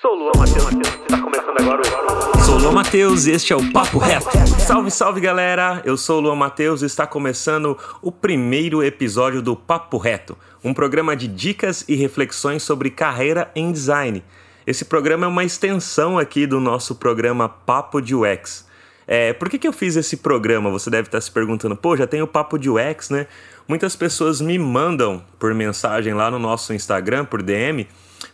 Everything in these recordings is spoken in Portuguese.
Sou o Luan Matheus, está começando agora o... Sou o Luan Matheus e este é o Papo Reto. Salve, salve galera! Eu sou o Luan Matheus e está começando o primeiro episódio do Papo Reto, um programa de dicas e reflexões sobre carreira em design. Esse programa é uma extensão aqui do nosso programa Papo de UX. É, por que, que eu fiz esse programa? Você deve estar se perguntando, pô, já tem o Papo de UX, né? Muitas pessoas me mandam por mensagem lá no nosso Instagram, por DM,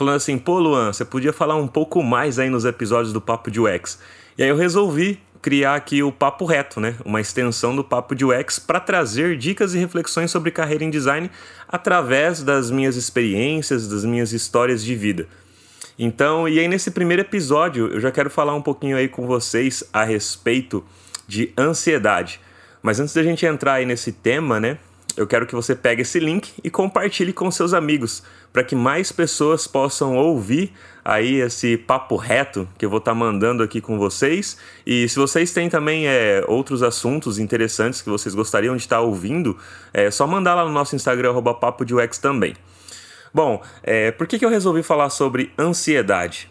falando assim: pô, Luan, você podia falar um pouco mais aí nos episódios do Papo de UX. E aí eu resolvi criar aqui o Papo Reto, né? Uma extensão do Papo de UX para trazer dicas e reflexões sobre carreira em design através das minhas experiências, das minhas histórias de vida. Então, e aí nesse primeiro episódio, eu já quero falar um pouquinho aí com vocês a respeito de ansiedade. Mas antes da gente entrar aí nesse tema, né? eu quero que você pegue esse link e compartilhe com seus amigos, para que mais pessoas possam ouvir aí esse papo reto que eu vou estar tá mandando aqui com vocês. E se vocês têm também é, outros assuntos interessantes que vocês gostariam de estar tá ouvindo, é só mandar lá no nosso Instagram, papo de UX também. Bom, é, por que, que eu resolvi falar sobre ansiedade?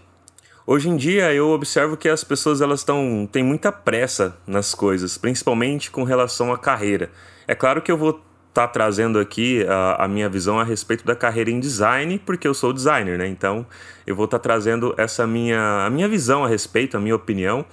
Hoje em dia eu observo que as pessoas elas estão têm muita pressa nas coisas, principalmente com relação à carreira. É claro que eu vou tá trazendo aqui a, a, minha visão a respeito da carreira em design, porque eu sou designer, né? Então eu vou estar tá trazendo essa minha, a minha visão a respeito, a minha opinião.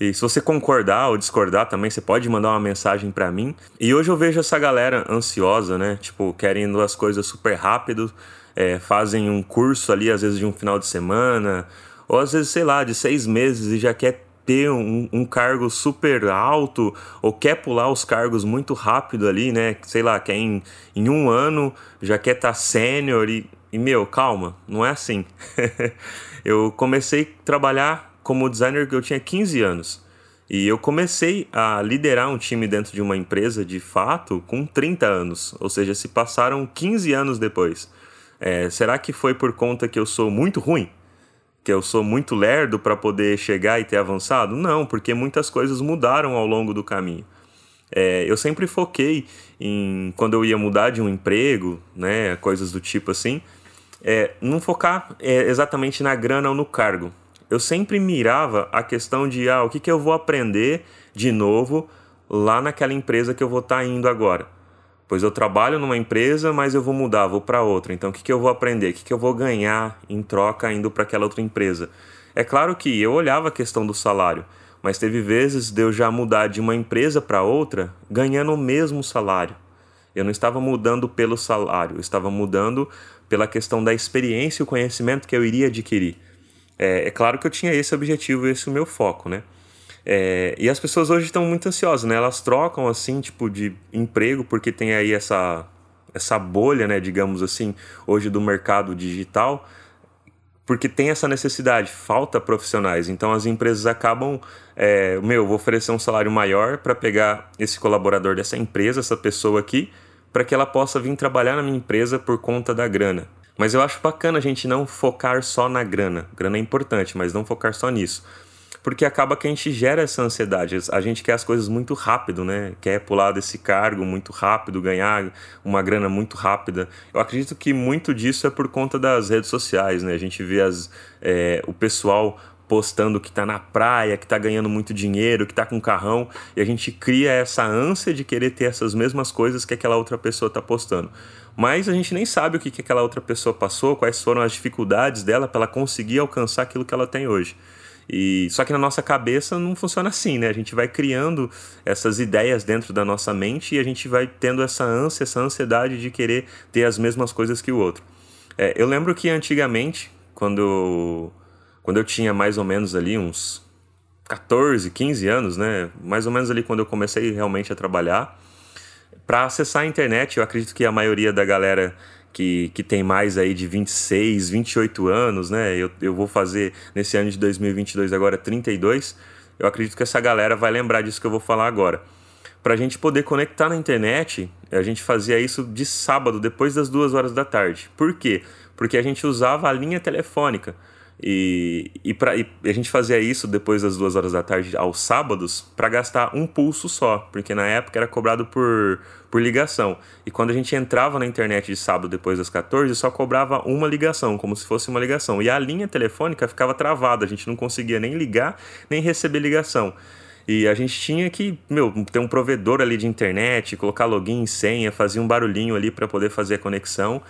E se você concordar ou discordar também, você pode mandar uma mensagem para mim. E hoje eu vejo essa galera ansiosa, né? Tipo, querendo as coisas super rápido, é, fazem um curso ali, às vezes de um final de semana, ou às vezes, sei lá, de seis meses e já quer ter um, um, cargo super alto ou quer pular os cargos muito rápido ali, né? Sei lá, quer em, em um ano já quer estar tá sênior e, e, meu, calma, não é assim. eu comecei a trabalhar como designer que eu tinha 15 anos. E eu comecei a liderar um time dentro de uma empresa de fato com 30 anos, ou seja, se passaram 15 anos depois. É, será que foi por conta que eu sou muito ruim? Que eu sou muito lerdo para poder chegar e ter avançado? Não, porque muitas coisas mudaram ao longo do caminho. É, eu sempre foquei em quando eu ia mudar de um emprego, né, coisas do tipo assim, é, não focar é, exatamente na grana ou no cargo. Eu sempre mirava a questão de ah, o que, que eu vou aprender de novo lá naquela empresa que eu vou estar tá indo agora pois eu trabalho numa empresa, mas eu vou mudar, vou para outra. Então, o que, que eu vou aprender? O que, que eu vou ganhar em troca indo para aquela outra empresa? É claro que eu olhava a questão do salário, mas teve vezes de eu já mudar de uma empresa para outra ganhando o mesmo salário. Eu não estava mudando pelo salário, eu estava mudando pela questão da experiência e o conhecimento que eu iria adquirir. É, é claro que eu tinha esse objetivo, esse o meu foco, né? É, e as pessoas hoje estão muito ansiosas, né? Elas trocam assim, tipo, de emprego, porque tem aí essa, essa bolha, né, digamos assim, hoje do mercado digital, porque tem essa necessidade, falta profissionais. Então as empresas acabam, é, meu, vou oferecer um salário maior para pegar esse colaborador dessa empresa, essa pessoa aqui, para que ela possa vir trabalhar na minha empresa por conta da grana. Mas eu acho bacana a gente não focar só na grana. Grana é importante, mas não focar só nisso porque acaba que a gente gera essa ansiedade. A gente quer as coisas muito rápido, né? Quer pular desse cargo muito rápido, ganhar uma grana muito rápida. Eu acredito que muito disso é por conta das redes sociais, né? A gente vê as, é, o pessoal postando que está na praia, que está ganhando muito dinheiro, que está com carrão, e a gente cria essa ânsia de querer ter essas mesmas coisas que aquela outra pessoa está postando. Mas a gente nem sabe o que, que aquela outra pessoa passou, quais foram as dificuldades dela para ela conseguir alcançar aquilo que ela tem hoje. E só que na nossa cabeça não funciona assim, né? A gente vai criando essas ideias dentro da nossa mente e a gente vai tendo essa ânsia, essa ansiedade de querer ter as mesmas coisas que o outro. É, eu lembro que antigamente, quando quando eu tinha mais ou menos ali uns 14, 15 anos, né? Mais ou menos ali quando eu comecei realmente a trabalhar, para acessar a internet, eu acredito que a maioria da galera que, que tem mais aí de 26, 28 anos, né? Eu, eu vou fazer nesse ano de 2022 agora 32. Eu acredito que essa galera vai lembrar disso que eu vou falar agora. Para a gente poder conectar na internet, a gente fazia isso de sábado, depois das duas horas da tarde. Por quê? Porque a gente usava a linha telefônica. E, e, pra, e a gente fazia isso depois das duas horas da tarde aos sábados para gastar um pulso só, porque na época era cobrado por, por ligação. E quando a gente entrava na internet de sábado depois das 14, só cobrava uma ligação, como se fosse uma ligação. E a linha telefônica ficava travada, a gente não conseguia nem ligar nem receber ligação. E a gente tinha que, meu, ter um provedor ali de internet, colocar login, senha, fazer um barulhinho ali para poder fazer a conexão.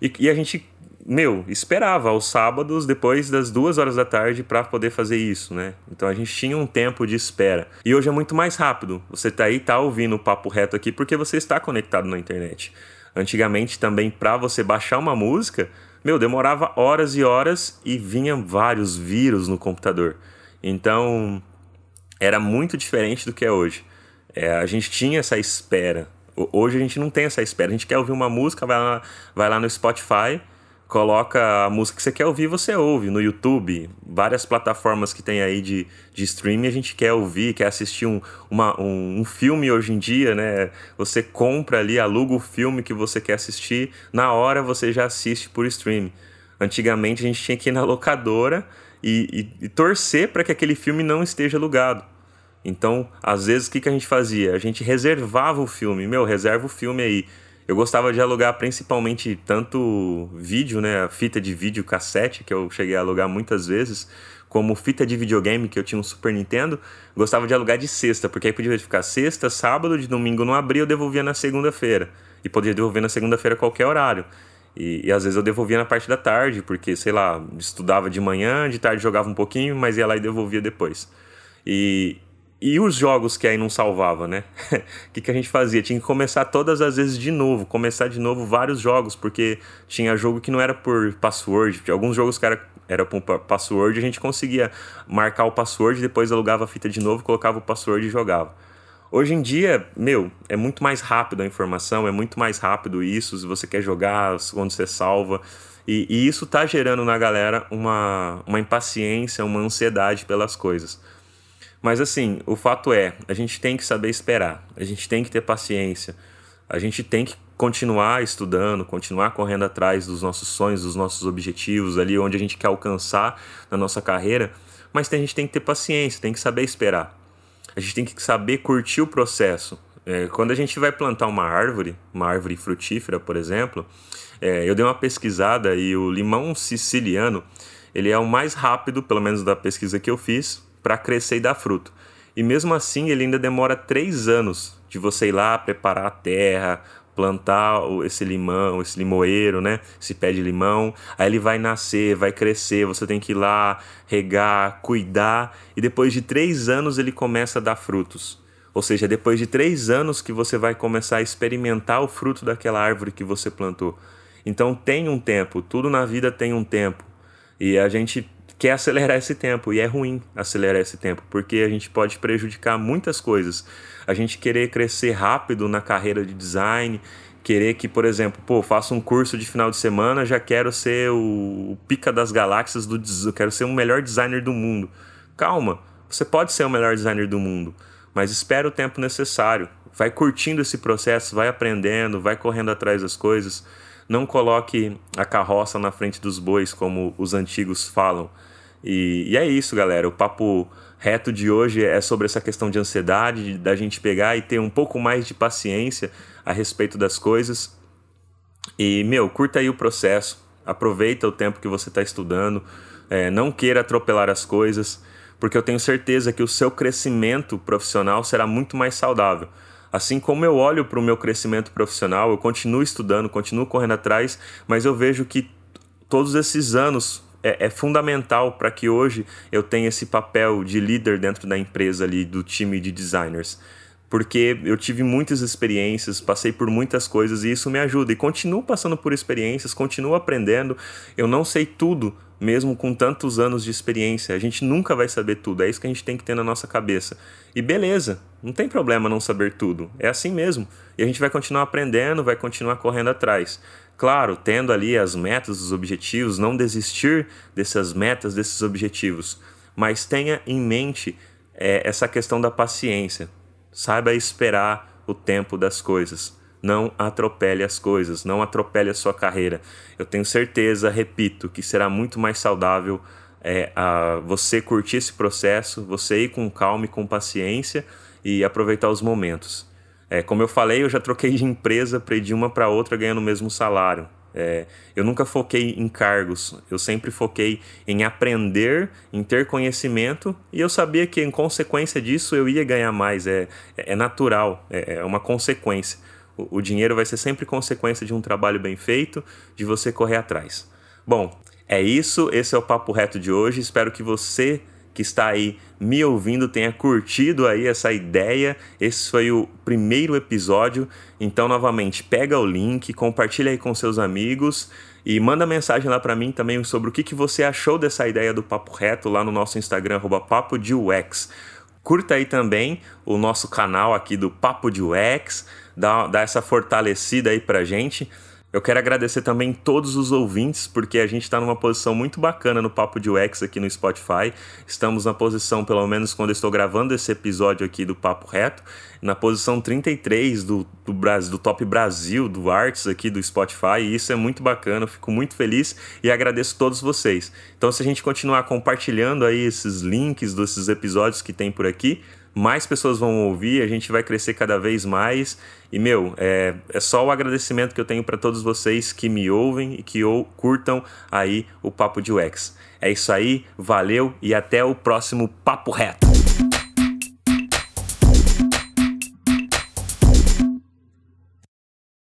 E, e a gente meu, esperava aos sábados depois das duas horas da tarde para poder fazer isso, né? Então a gente tinha um tempo de espera. E hoje é muito mais rápido. Você tá aí, tá ouvindo o papo reto aqui porque você está conectado na internet. Antigamente também para você baixar uma música, meu, demorava horas e horas e vinha vários vírus no computador. Então era muito diferente do que é hoje. É, a gente tinha essa espera. Hoje a gente não tem essa espera. A gente quer ouvir uma música, vai lá, vai lá no Spotify coloca a música que você quer ouvir, você ouve no YouTube, várias plataformas que tem aí de, de streaming, a gente quer ouvir, quer assistir um, uma, um, um, filme hoje em dia, né? Você compra ali, aluga o filme que você quer assistir, na hora você já assiste por streaming. Antigamente a gente tinha que ir na locadora e, e, e torcer para que aquele filme não esteja alugado. Então, às vezes, o que, que a gente fazia? A gente reservava o filme. Meu, reserva o filme aí eu gostava de alugar principalmente tanto vídeo, né, fita de vídeo cassete, que eu cheguei a alugar muitas vezes, como fita de videogame, que eu tinha um Super Nintendo, gostava de alugar de sexta, porque aí podia ficar sexta, sábado, de domingo não abria, eu devolvia na segunda-feira. E podia devolver na segunda-feira a qualquer horário. E, e, às vezes eu devolvia na parte da tarde, porque, sei lá, estudava de manhã, de tarde jogava um pouquinho, mas ia lá e devolvia depois. E, e os jogos que aí não salvava, né? O que, que a gente fazia? Tinha que começar todas as vezes de novo, começar de novo vários jogos, porque tinha jogo que não era por password, alguns jogos que era, era por password, a gente conseguia marcar o password, depois alugava a fita de novo, colocava o password e jogava. Hoje em dia, meu, é muito mais rápido a informação, é muito mais rápido isso, se você quer jogar, quando você salva. E, e isso tá gerando na galera uma, uma impaciência, uma ansiedade pelas coisas. Mas assim, o fato é, a gente tem que saber esperar, a gente tem que ter paciência, a gente tem que continuar estudando, continuar correndo atrás dos nossos sonhos, dos nossos objetivos, ali onde a gente quer alcançar na nossa carreira, mas a gente tem que ter paciência, tem que saber esperar. A gente tem que saber curtir o processo. É, quando a gente vai plantar uma árvore, uma árvore frutífera, por exemplo, é, eu dei uma pesquisada e o limão siciliano ele é o mais rápido, pelo menos da pesquisa que eu fiz, para crescer e dar fruto. E mesmo assim, ele ainda demora três anos de você ir lá preparar a terra, plantar esse limão, esse limoeiro, né? Esse pé de limão. Aí ele vai nascer, vai crescer. Você tem que ir lá regar, cuidar. E depois de três anos ele começa a dar frutos. Ou seja, depois de três anos que você vai começar a experimentar o fruto daquela árvore que você plantou. Então tem um tempo, tudo na vida tem um tempo. E a gente quer acelerar esse tempo e é ruim acelerar esse tempo, porque a gente pode prejudicar muitas coisas. A gente querer crescer rápido na carreira de design, querer que, por exemplo, pô, faço um curso de final de semana, já quero ser o, pica das galáxias do eu quero ser o melhor designer do mundo. Calma, você pode ser o melhor designer do mundo, mas espera o tempo necessário. Vai curtindo esse processo, vai aprendendo, vai correndo atrás das coisas. Não coloque a carroça na frente dos bois, como os antigos falam. E, e é isso, galera. O papo reto de hoje é sobre essa questão de ansiedade, da gente pegar e ter um pouco mais de paciência a respeito das coisas. E, meu, curta aí o processo, aproveita o tempo que você está estudando, é, não queira atropelar as coisas, porque eu tenho certeza que o seu crescimento profissional será muito mais saudável. Assim como eu olho para o meu crescimento profissional, eu continuo estudando, continuo correndo atrás, mas eu vejo que todos esses anos é, é fundamental para que hoje eu tenha esse papel de líder dentro da empresa ali, do time de designers. Porque eu tive muitas experiências, passei por muitas coisas e isso me ajuda. E continuo passando por experiências, continuo aprendendo. Eu não sei tudo, mesmo com tantos anos de experiência. A gente nunca vai saber tudo, é isso que a gente tem que ter na nossa cabeça. E beleza, não tem problema não saber tudo, é assim mesmo. E a gente vai continuar aprendendo, vai continuar correndo atrás. Claro, tendo ali as metas, os objetivos, não desistir dessas metas, desses objetivos, mas tenha em mente é, essa questão da paciência. Saiba esperar o tempo das coisas. Não atropele as coisas, não atropele a sua carreira. Eu tenho certeza, repito, que será muito mais saudável é a você curtir esse processo, você ir com calma e com paciência e aproveitar os momentos. É, como eu falei, eu já troquei de empresa para ir de uma para outra ganhando o mesmo salário. É, eu nunca foquei em cargos, eu sempre foquei em aprender, em ter conhecimento e eu sabia que em consequência disso eu ia ganhar mais. É, é natural, é, é uma consequência. O, o dinheiro vai ser sempre consequência de um trabalho bem feito, de você correr atrás. Bom, é isso, esse é o Papo Reto de hoje. Espero que você que está aí me ouvindo tenha curtido aí essa ideia. Esse foi o primeiro episódio. Então, novamente, pega o link, compartilha aí com seus amigos e manda mensagem lá para mim também sobre o que, que você achou dessa ideia do Papo Reto lá no nosso Instagram, arroba Papo de UX. Curta aí também o nosso canal aqui do Papo de UX, dá, dá essa fortalecida aí pra gente. Eu quero agradecer também todos os ouvintes, porque a gente está numa posição muito bacana no Papo de UX aqui no Spotify. Estamos na posição, pelo menos quando eu estou gravando esse episódio aqui do Papo Reto, na posição 33 do, do, Brasil, do Top Brasil, do Arts aqui do Spotify, e isso é muito bacana, fico muito feliz e agradeço todos vocês. Então, se a gente continuar compartilhando aí esses links desses episódios que tem por aqui, mais pessoas vão ouvir, a gente vai crescer cada vez mais. E, meu, é, é só o agradecimento que eu tenho para todos vocês que me ouvem e que ou, curtam aí o Papo de UX. É isso aí, valeu e até o próximo Papo Reto.